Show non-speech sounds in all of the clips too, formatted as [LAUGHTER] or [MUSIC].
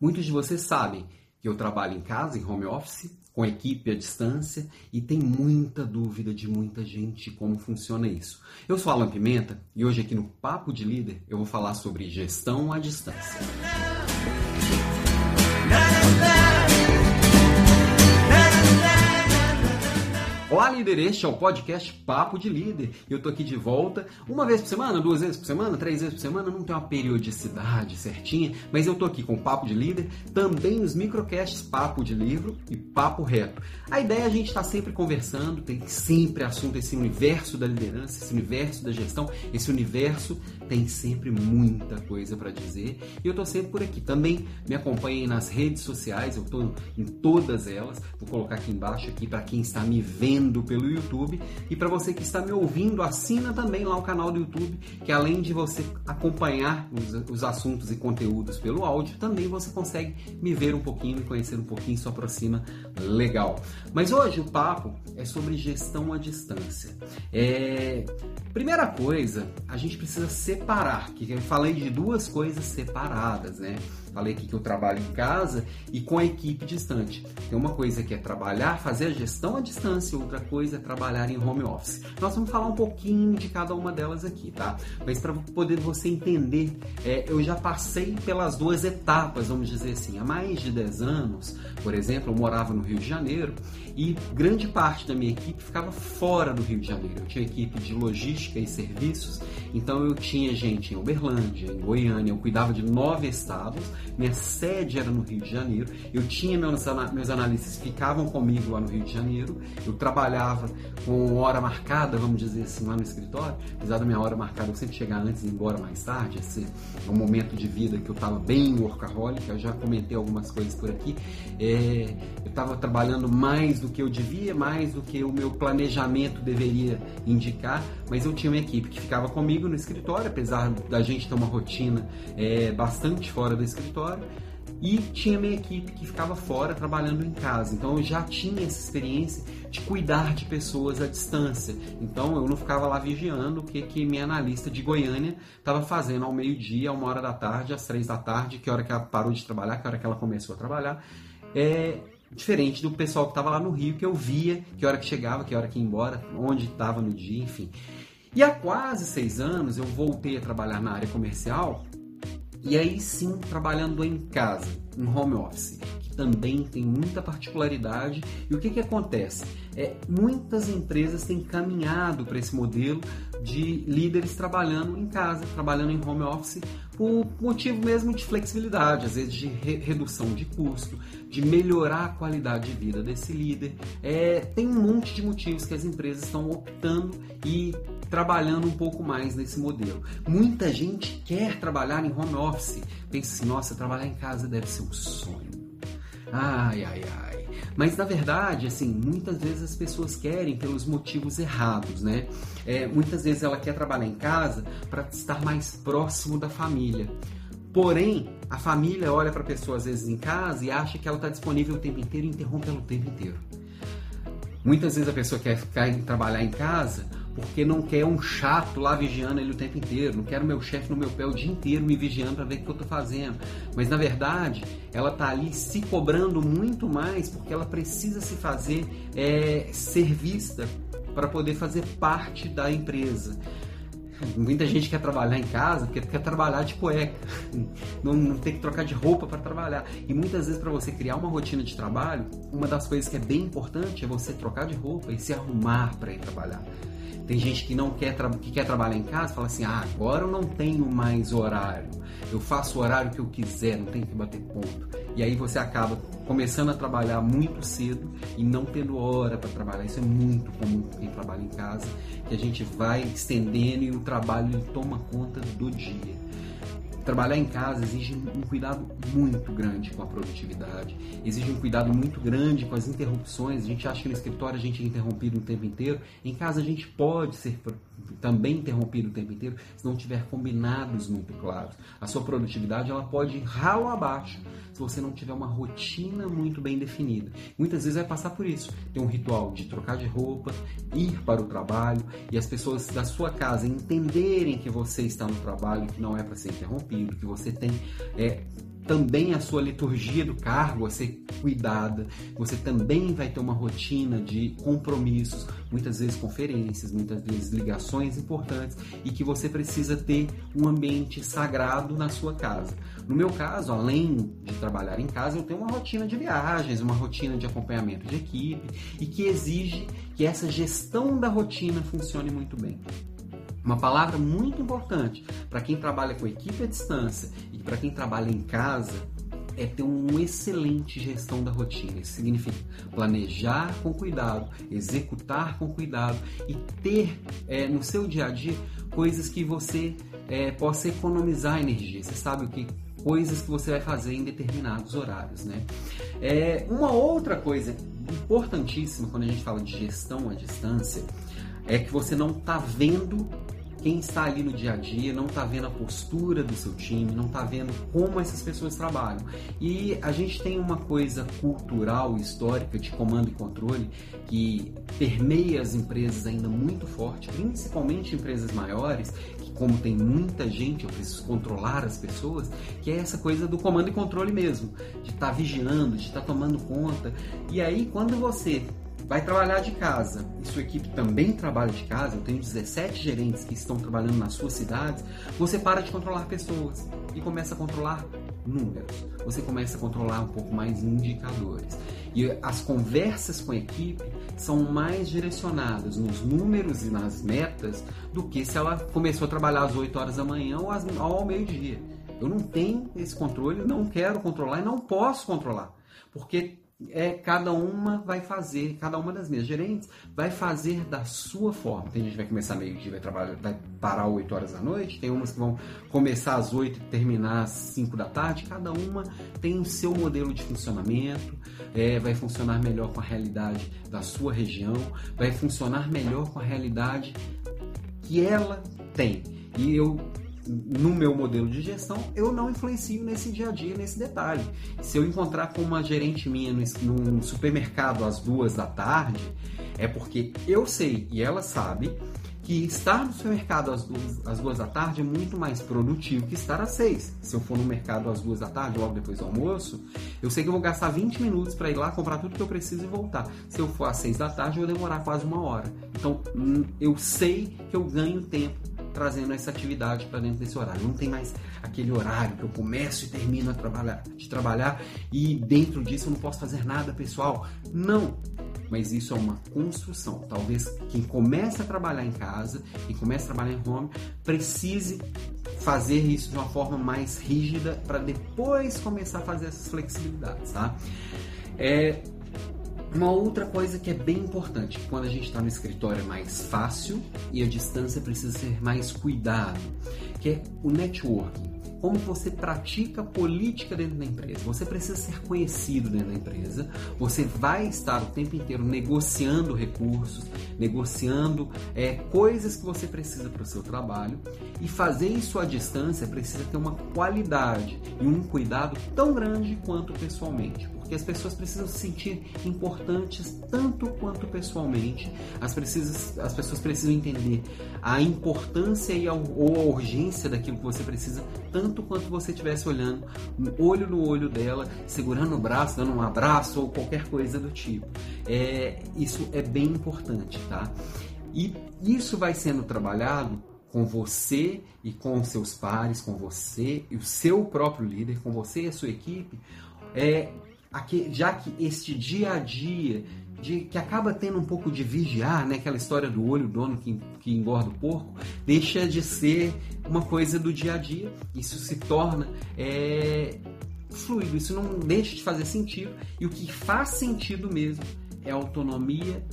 Muitos de vocês sabem que eu trabalho em casa, em home office, com equipe à distância e tem muita dúvida de muita gente como funciona isso. Eu sou Alan Pimenta e hoje aqui no Papo de Líder eu vou falar sobre gestão à distância. Olá, líder! Este é o podcast Papo de Líder. Eu tô aqui de volta uma vez por semana, duas vezes por semana, três vezes por semana, não tem uma periodicidade certinha, mas eu tô aqui com Papo de Líder, também os microcasts Papo de Livro e Papo Reto. A ideia é a gente estar tá sempre conversando, tem sempre assunto esse universo da liderança, esse universo da gestão, esse universo tem sempre muita coisa para dizer e eu tô sempre por aqui. Também me acompanhem nas redes sociais, eu tô em todas elas, vou colocar aqui embaixo aqui para quem está me vendo vendo pelo YouTube. E para você que está me ouvindo, assina também lá o canal do YouTube, que além de você acompanhar os, os assuntos e conteúdos pelo áudio, também você consegue me ver um pouquinho, me conhecer um pouquinho, isso aproxima legal. Mas hoje o papo é sobre gestão à distância. É... Primeira coisa, a gente precisa separar, que eu falei de duas coisas separadas, né? Falei aqui que eu trabalho em casa e com a equipe distante. Tem uma coisa que é trabalhar, fazer a gestão à distância, outra coisa é trabalhar em home office. Nós vamos falar um pouquinho de cada uma delas aqui, tá? Mas para poder você entender, é, eu já passei pelas duas etapas, vamos dizer assim. Há mais de 10 anos, por exemplo, eu morava no Rio de Janeiro e grande parte da minha equipe ficava fora do Rio de Janeiro. Eu tinha equipe de logística e serviços, então eu tinha gente em Uberlândia, em Goiânia, eu cuidava de nove estados minha sede era no Rio de Janeiro, eu tinha meus, meus analistas ficavam comigo lá no Rio de Janeiro, eu trabalhava com hora marcada, vamos dizer assim, lá no escritório, apesar da minha hora marcada eu sempre chegar antes e ir embora mais tarde, esse é um momento de vida que eu estava bem workaholic, eu já comentei algumas coisas por aqui, é, eu estava trabalhando mais do que eu devia, mais do que o meu planejamento deveria indicar, mas eu tinha uma equipe que ficava comigo no escritório, apesar da gente ter uma rotina é, bastante fora do escritório, e tinha minha equipe que ficava fora trabalhando em casa. Então eu já tinha essa experiência de cuidar de pessoas à distância. Então eu não ficava lá vigiando o que, que minha analista de Goiânia estava fazendo ao meio-dia, uma hora da tarde, às três da tarde, que hora que ela parou de trabalhar, que hora que ela começou a trabalhar. É diferente do pessoal que estava lá no Rio, que eu via que hora que chegava, que hora que ia embora, onde estava no dia, enfim. E há quase seis anos eu voltei a trabalhar na área comercial e aí sim, trabalhando em casa, em home office, que também tem muita particularidade. E o que, que acontece? É, muitas empresas têm caminhado para esse modelo de líderes trabalhando em casa, trabalhando em home office, por motivo mesmo de flexibilidade, às vezes de re redução de custo, de melhorar a qualidade de vida desse líder. É, tem um monte de motivos que as empresas estão optando e trabalhando um pouco mais nesse modelo. Muita gente quer trabalhar em home office, pensa assim, nossa, trabalhar em casa deve ser um sonho. Ai, ai, ai. Mas na verdade, assim, muitas vezes as pessoas querem pelos motivos errados, né? É, muitas vezes ela quer trabalhar em casa para estar mais próximo da família. Porém, a família olha para a pessoa às vezes em casa e acha que ela está disponível o tempo inteiro e interrompe ela o tempo inteiro. Muitas vezes a pessoa quer ficar trabalhar em casa porque não quer um chato lá vigiando ele o tempo inteiro, não quero meu chefe no meu pé o dia inteiro me vigiando para ver o que eu estou fazendo. Mas na verdade, ela está ali se cobrando muito mais porque ela precisa se fazer é, ser vista para poder fazer parte da empresa. Muita gente quer trabalhar em casa porque quer trabalhar de cueca, [LAUGHS] não, não tem que trocar de roupa para trabalhar. E muitas vezes, para você criar uma rotina de trabalho, uma das coisas que é bem importante é você trocar de roupa e se arrumar para ir trabalhar. Tem gente que não quer que quer trabalhar em casa, fala assim: "Ah, agora eu não tenho mais horário. Eu faço o horário que eu quiser, não tenho que bater ponto". E aí você acaba começando a trabalhar muito cedo e não tendo hora para trabalhar. Isso é muito comum quem trabalha em casa, que a gente vai estendendo e o trabalho toma conta do dia. Trabalhar em casa exige um cuidado muito grande com a produtividade, exige um cuidado muito grande com as interrupções. A gente acha que no escritório a gente é interrompido o tempo inteiro, em casa a gente pode ser também interrompido o tempo inteiro se não tiver combinados muito claros. A sua produtividade ela pode ir ralo abaixo se você não tiver uma rotina muito bem definida. Muitas vezes vai passar por isso. Tem um ritual de trocar de roupa, ir para o trabalho e as pessoas da sua casa entenderem que você está no trabalho, que não é para ser interrompido, que você tem é, também a sua liturgia do cargo a ser cuidada, você também vai ter uma rotina de compromissos, muitas vezes conferências, muitas vezes ligações importantes e que você precisa ter um ambiente sagrado na sua casa. No meu caso, além de trabalhar em casa, eu tenho uma rotina de viagens, uma rotina de acompanhamento de equipe e que exige que essa gestão da rotina funcione muito bem. Uma palavra muito importante para quem trabalha com equipe à distância e para quem trabalha em casa é ter uma excelente gestão da rotina. Isso significa planejar com cuidado, executar com cuidado e ter é, no seu dia a dia coisas que você é, possa economizar energia. Você sabe o que coisas que você vai fazer em determinados horários, né? É, uma outra coisa importantíssima quando a gente fala de gestão à distância é que você não está vendo quem está ali no dia a dia, não está vendo a postura do seu time, não está vendo como essas pessoas trabalham. E a gente tem uma coisa cultural, histórica, de comando e controle, que permeia as empresas ainda muito forte, principalmente empresas maiores, que como tem muita gente, eu preciso controlar as pessoas, que é essa coisa do comando e controle mesmo, de estar tá vigiando, de estar tá tomando conta. E aí, quando você vai trabalhar de casa e sua equipe também trabalha de casa, eu tenho 17 gerentes que estão trabalhando nas suas cidades, você para de controlar pessoas e começa a controlar números. Você começa a controlar um pouco mais indicadores. E as conversas com a equipe são mais direcionadas nos números e nas metas do que se ela começou a trabalhar às 8 horas da manhã ou ao meio-dia. Eu não tenho esse controle, não quero controlar e não posso controlar. Porque é cada uma vai fazer, cada uma das minhas gerentes vai fazer da sua forma. Tem gente que vai começar meio-dia, vai trabalhar, vai parar 8 horas da noite, tem umas que vão começar às 8 e terminar às 5 da tarde, cada uma tem o seu modelo de funcionamento, é, vai funcionar melhor com a realidade da sua região, vai funcionar melhor com a realidade que ela tem. E eu no meu modelo de gestão, eu não influencio nesse dia a dia, nesse detalhe. Se eu encontrar com uma gerente minha num supermercado às duas da tarde, é porque eu sei e ela sabe que estar no supermercado às duas, às duas da tarde é muito mais produtivo que estar às seis. Se eu for no mercado às duas da tarde, logo depois do almoço, eu sei que eu vou gastar 20 minutos para ir lá comprar tudo que eu preciso e voltar. Se eu for às seis da tarde, eu vou demorar quase uma hora. Então, hum, eu sei que eu ganho tempo trazendo essa atividade para dentro desse horário. Não tem mais aquele horário que eu começo e termino a trabalhar, de trabalhar e dentro disso eu não posso fazer nada pessoal. Não, mas isso é uma construção. Talvez quem começa a trabalhar em casa, quem começa a trabalhar em home, precise fazer isso de uma forma mais rígida para depois começar a fazer essas flexibilidades, tá? É, uma outra coisa que é bem importante, quando a gente está no escritório é mais fácil e a distância precisa ser mais cuidado, que é o networking como você pratica política dentro da empresa. Você precisa ser conhecido dentro da empresa. Você vai estar o tempo inteiro negociando recursos, negociando é, coisas que você precisa para o seu trabalho. E fazer isso à distância precisa ter uma qualidade e um cuidado tão grande quanto pessoalmente porque as pessoas precisam se sentir importantes tanto quanto pessoalmente. As, precisas, as pessoas precisam entender a importância e a, ou a urgência daquilo que você precisa, tanto quanto você estivesse olhando olho no olho dela, segurando o braço, dando um abraço ou qualquer coisa do tipo. É, isso é bem importante, tá? E isso vai sendo trabalhado com você e com seus pares, com você e o seu próprio líder, com você e a sua equipe, é, já que este dia a dia de, que acaba tendo um pouco de vigiar, né? aquela história do olho dono que, que engorda o porco, deixa de ser uma coisa do dia a dia. Isso se torna é, fluido, isso não deixa de fazer sentido. E o que faz sentido mesmo é autonomia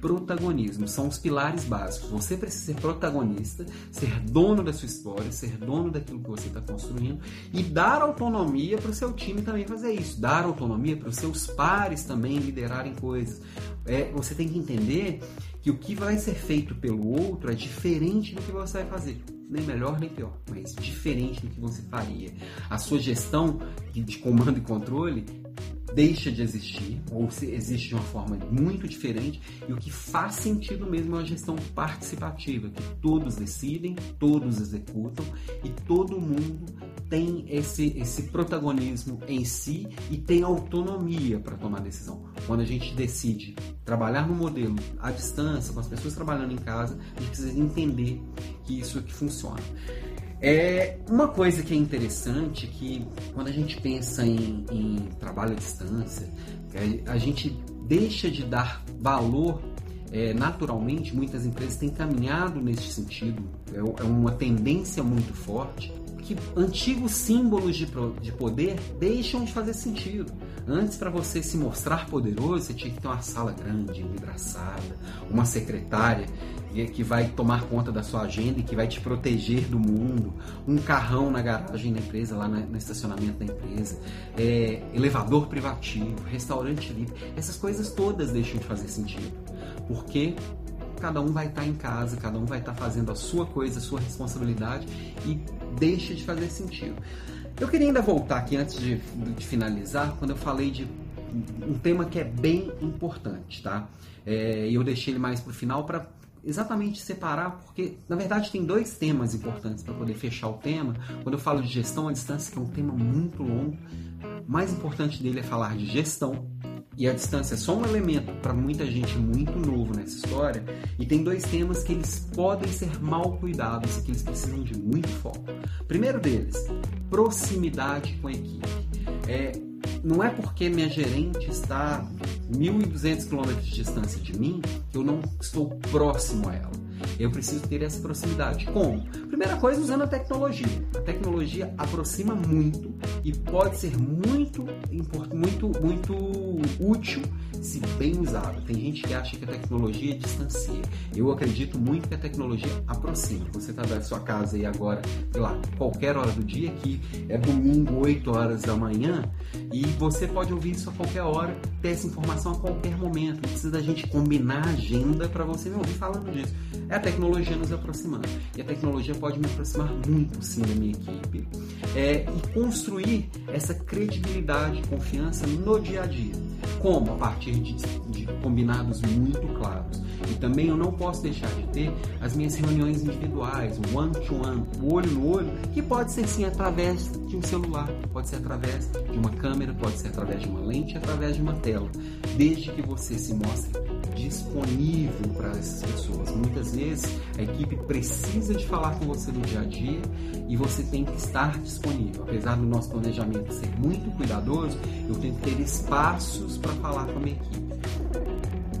protagonismo. São os pilares básicos. Você precisa ser protagonista, ser dono da sua história, ser dono daquilo que você está construindo e dar autonomia para o seu time também fazer isso. Dar autonomia para os seus pares também liderarem coisas. É, você tem que entender que o que vai ser feito pelo outro é diferente do que você vai fazer. Nem melhor nem pior, mas diferente do que você faria. A sua gestão de comando e controle deixa de existir, ou se existe de uma forma muito diferente, e o que faz sentido mesmo é uma gestão participativa, que todos decidem, todos executam e todo mundo tem esse, esse protagonismo em si e tem autonomia para tomar decisão. Quando a gente decide trabalhar no modelo à distância, com as pessoas trabalhando em casa, a gente precisa entender que isso aqui funciona. É uma coisa que é interessante que quando a gente pensa em, em trabalho à distância, a gente deixa de dar valor é, naturalmente, muitas empresas têm caminhado nesse sentido, é, é uma tendência muito forte que antigos símbolos de, de poder deixam de fazer sentido. Antes, para você se mostrar poderoso, você tinha que ter uma sala grande, envidraçada, uma secretária que vai tomar conta da sua agenda e que vai te proteger do mundo, um carrão na garagem da empresa, lá no estacionamento da empresa, é, elevador privativo, restaurante livre, essas coisas todas deixam de fazer sentido. Porque cada um vai estar em casa, cada um vai estar fazendo a sua coisa, a sua responsabilidade e deixa de fazer sentido. Eu queria ainda voltar aqui antes de, de finalizar, quando eu falei de um tema que é bem importante, tá? É, e é, eu deixei ele mais para o final para exatamente separar, porque na verdade tem dois temas importantes para poder fechar o tema. Quando eu falo de gestão à distância, que é um tema muito longo, o mais importante dele é falar de gestão e a distância é só um elemento para muita gente muito novo nessa história. E tem dois temas que eles podem ser mal cuidados e que eles precisam de muito foco. Primeiro deles, proximidade com a equipe. É, não é porque minha gerente está 1.200 km de distância de mim que eu não estou próximo a ela. Eu preciso ter essa proximidade. Como? Primeira coisa, usando a tecnologia. A tecnologia aproxima muito e pode ser muito, muito, muito útil se bem usada. Tem gente que acha que a tecnologia distancia. Eu acredito muito que a tecnologia aproxima. Você está da sua casa aí agora, sei lá, qualquer hora do dia, que é domingo, 8 horas da manhã, e você pode ouvir isso a qualquer hora, ter essa informação a qualquer momento. Não precisa da gente combinar a agenda para você me ouvir falando disso. É tecnologia nos aproximando. E a tecnologia pode me aproximar muito, sim, da minha equipe. É, e construir essa credibilidade e confiança no dia a dia. Como? A partir de, de combinados muito claros. E também eu não posso deixar de ter as minhas reuniões individuais, one-to-one, o olho no olho, que pode ser sim através de um celular, pode ser através de uma câmera, pode ser através de uma lente, através de uma tela, desde que você se mostre disponível para essas pessoas. Muitas vezes a equipe precisa de falar com você no dia a dia e você tem que estar disponível. Apesar do nosso planejamento ser muito cuidadoso, eu tenho que ter espaços para falar com a minha equipe.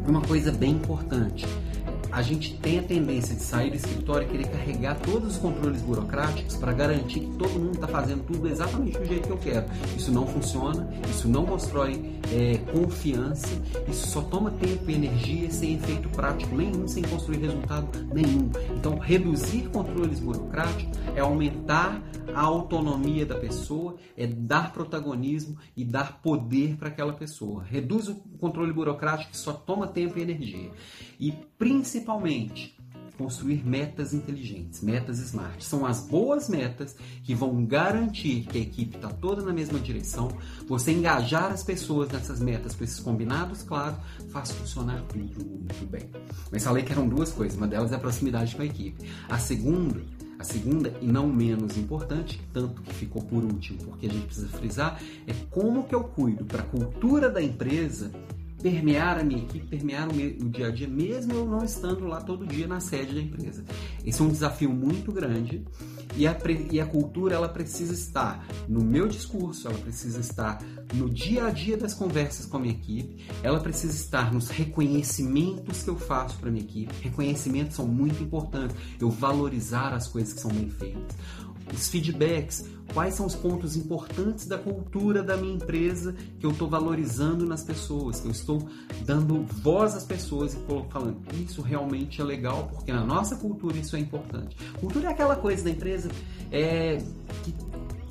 Uma coisa bem importante, a gente tem a tendência de sair do escritório e querer carregar todos os controles burocráticos para garantir que todo mundo está fazendo tudo exatamente do jeito que eu quero. Isso não funciona, isso não constrói é, confiança, isso só toma tempo e energia sem efeito prático nenhum, sem construir resultado nenhum. Então, reduzir controles burocráticos é aumentar a autonomia da pessoa, é dar protagonismo e dar poder para aquela pessoa. Reduz o controle burocrático que só toma tempo e energia. E principalmente construir metas inteligentes, metas smart. São as boas metas que vão garantir que a equipe está toda na mesma direção. Você engajar as pessoas nessas metas com esses combinados, claro, faz funcionar tudo muito bem. Mas falei que eram duas coisas. Uma delas é a proximidade com a equipe. A segunda a segunda, e não menos importante, tanto que ficou por último, porque a gente precisa frisar, é como que eu cuido para a cultura da empresa permear a minha equipe, permear o, meu, o dia a dia, mesmo eu não estando lá todo dia na sede da empresa. Esse é um desafio muito grande e a, e a cultura ela precisa estar no meu discurso, ela precisa estar no dia a dia das conversas com a minha equipe, ela precisa estar nos reconhecimentos que eu faço para minha equipe. Reconhecimentos são muito importantes, eu valorizar as coisas que são bem feitas os feedbacks, quais são os pontos importantes da cultura da minha empresa que eu estou valorizando nas pessoas, que eu estou dando voz às pessoas e falando isso realmente é legal porque na nossa cultura isso é importante. Cultura é aquela coisa da empresa é, que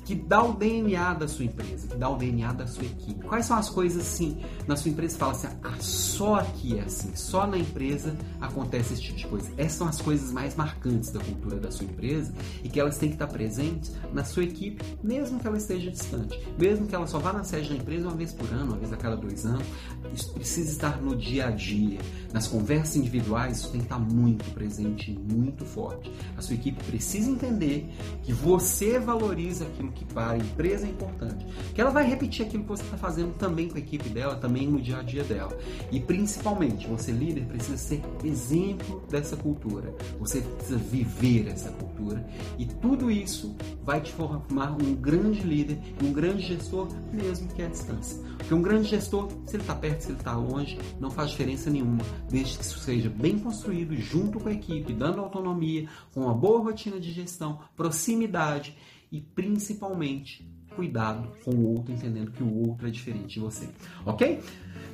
que dá o DNA da sua empresa, que dá o DNA da sua equipe. Quais são as coisas assim na sua empresa que fala assim, ah, só aqui é assim, só na empresa acontece esse tipo de coisa. Essas são as coisas mais marcantes da cultura da sua empresa e que elas têm que estar presentes na sua equipe, mesmo que ela esteja distante, mesmo que ela só vá na sede da empresa uma vez por ano, uma vez a cada dois anos. Isso precisa estar no dia a dia, nas conversas individuais, isso tem que estar muito presente e muito forte. A sua equipe precisa entender que você valoriza aquilo que para a empresa é importante. Que ela vai repetir aquilo que você está fazendo também com a equipe dela, também no dia a dia dela. E principalmente, você líder precisa ser exemplo dessa cultura. Você precisa viver essa cultura. E tudo isso vai te formar um grande líder, um grande gestor, mesmo que à distância. Porque um grande gestor, se ele está perto, se ele está longe, não faz diferença nenhuma, desde que isso seja bem construído junto com a equipe, dando autonomia, com uma boa rotina de gestão, proximidade e principalmente cuidado com o outro, entendendo que o outro é diferente de você. Ok?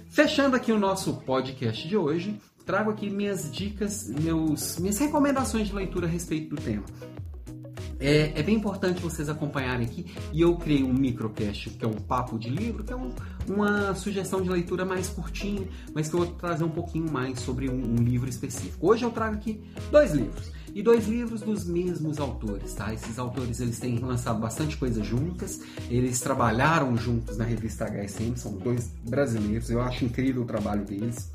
Fechando aqui o nosso podcast de hoje, trago aqui minhas dicas, meus, minhas recomendações de leitura a respeito do tema. É, é, bem importante vocês acompanharem aqui. E eu criei um microcast, que é um papo de livro, que é um, uma sugestão de leitura mais curtinha, mas que eu vou trazer um pouquinho mais sobre um, um livro específico. Hoje eu trago aqui dois livros e dois livros dos mesmos autores, tá? Esses autores eles têm lançado bastante coisa juntas, eles trabalharam juntos na revista HSM, são dois brasileiros, eu acho incrível o trabalho deles.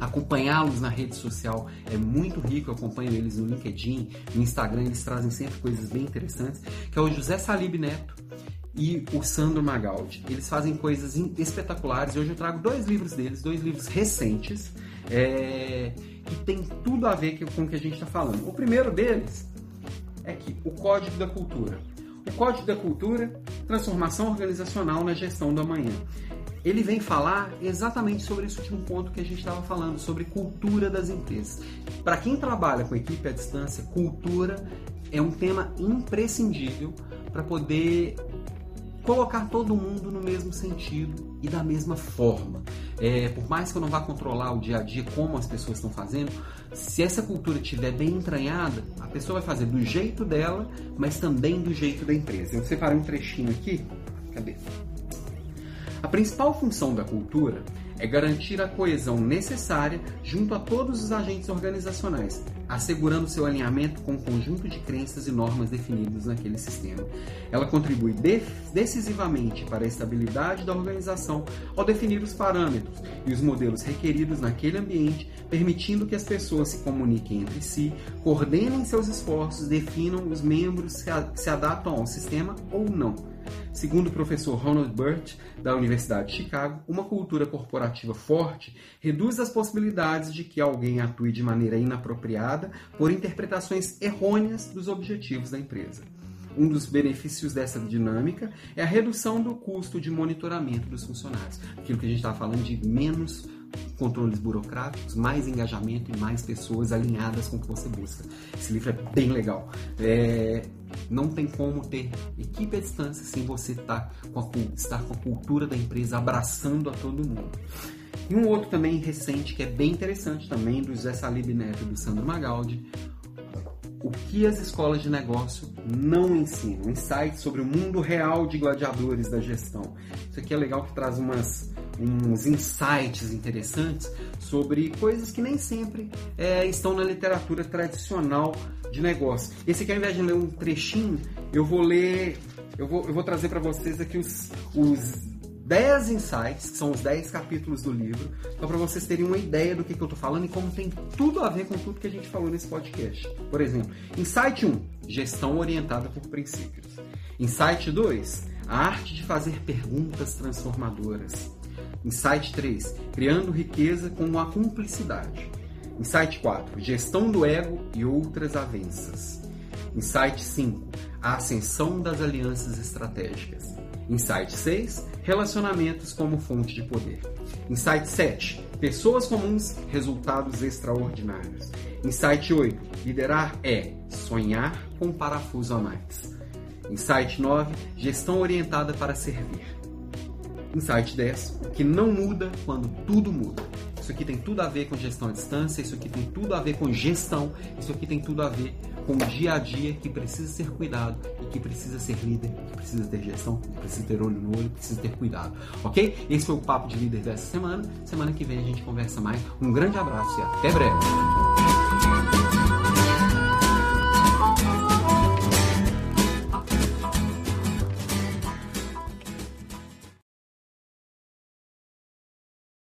Acompanhá-los na rede social é muito rico, eu acompanho eles no LinkedIn, no Instagram, eles trazem sempre coisas bem interessantes, que é o José Salib Neto e o Sandro Magaldi. Eles fazem coisas espetaculares. Hoje eu trago dois livros deles, dois livros recentes, é, que tem tudo a ver com o que a gente está falando. O primeiro deles é que o Código da Cultura. O Código da Cultura, transformação organizacional na gestão do amanhã ele vem falar exatamente sobre esse último ponto que a gente estava falando, sobre cultura das empresas. Para quem trabalha com equipe à distância, cultura é um tema imprescindível para poder colocar todo mundo no mesmo sentido e da mesma forma. É, por mais que eu não vá controlar o dia a dia como as pessoas estão fazendo, se essa cultura estiver bem entranhada, a pessoa vai fazer do jeito dela, mas também do jeito da empresa. Eu separei um trechinho aqui. Cadê? A principal função da cultura é garantir a coesão necessária junto a todos os agentes organizacionais, assegurando seu alinhamento com o conjunto de crenças e normas definidos naquele sistema. Ela contribui decisivamente para a estabilidade da organização ao definir os parâmetros e os modelos requeridos naquele ambiente, permitindo que as pessoas se comuniquem entre si, coordenem seus esforços, definam os membros se, se adaptam ao sistema ou não Segundo o professor Ronald Burt, da Universidade de Chicago, uma cultura corporativa forte reduz as possibilidades de que alguém atue de maneira inapropriada por interpretações errôneas dos objetivos da empresa. Um dos benefícios dessa dinâmica é a redução do custo de monitoramento dos funcionários. Aquilo que a gente estava falando de menos controles burocráticos, mais engajamento e mais pessoas alinhadas com o que você busca. Esse livro é bem legal. É, não tem como ter equipe à distância sem você tá com, a, estar com a cultura da empresa abraçando a todo mundo. E um outro também recente que é bem interessante também, do Zé Salib Neto e do Sandro Magaldi, o que as escolas de negócio não ensinam, insights sobre o mundo real de gladiadores da gestão. Isso aqui é legal que traz umas, uns insights interessantes sobre coisas que nem sempre é, estão na literatura tradicional de negócio. Esse aqui, ao invés de ler um trechinho, eu vou ler, eu vou, eu vou trazer para vocês aqui os, os 10 insights, que são os 10 capítulos do livro, só para vocês terem uma ideia do que, que eu estou falando e como tem tudo a ver com tudo que a gente falou nesse podcast. Por exemplo, Insight 1, gestão orientada por princípios. Insight 2, a arte de fazer perguntas transformadoras. Insight 3, criando riqueza com a cumplicidade. Insight 4, gestão do ego e outras avanças. Insight 5, a ascensão das alianças estratégicas. Insight 6, relacionamentos como fonte de poder. Insight 7, pessoas comuns, resultados extraordinários. Insight 8, liderar é sonhar com parafuso a mais. Insight 9, gestão orientada para servir. Insight 10, o que não muda quando tudo muda. Isso aqui tem tudo a ver com gestão à distância, isso aqui tem tudo a ver com gestão, isso aqui tem tudo a ver com o dia a dia que precisa ser cuidado e que precisa ser líder, que precisa ter gestão, que precisa ter olho no olho, precisa ter cuidado, ok? Esse foi o Papo de Líder dessa semana. Semana que vem a gente conversa mais. Um grande abraço e até breve!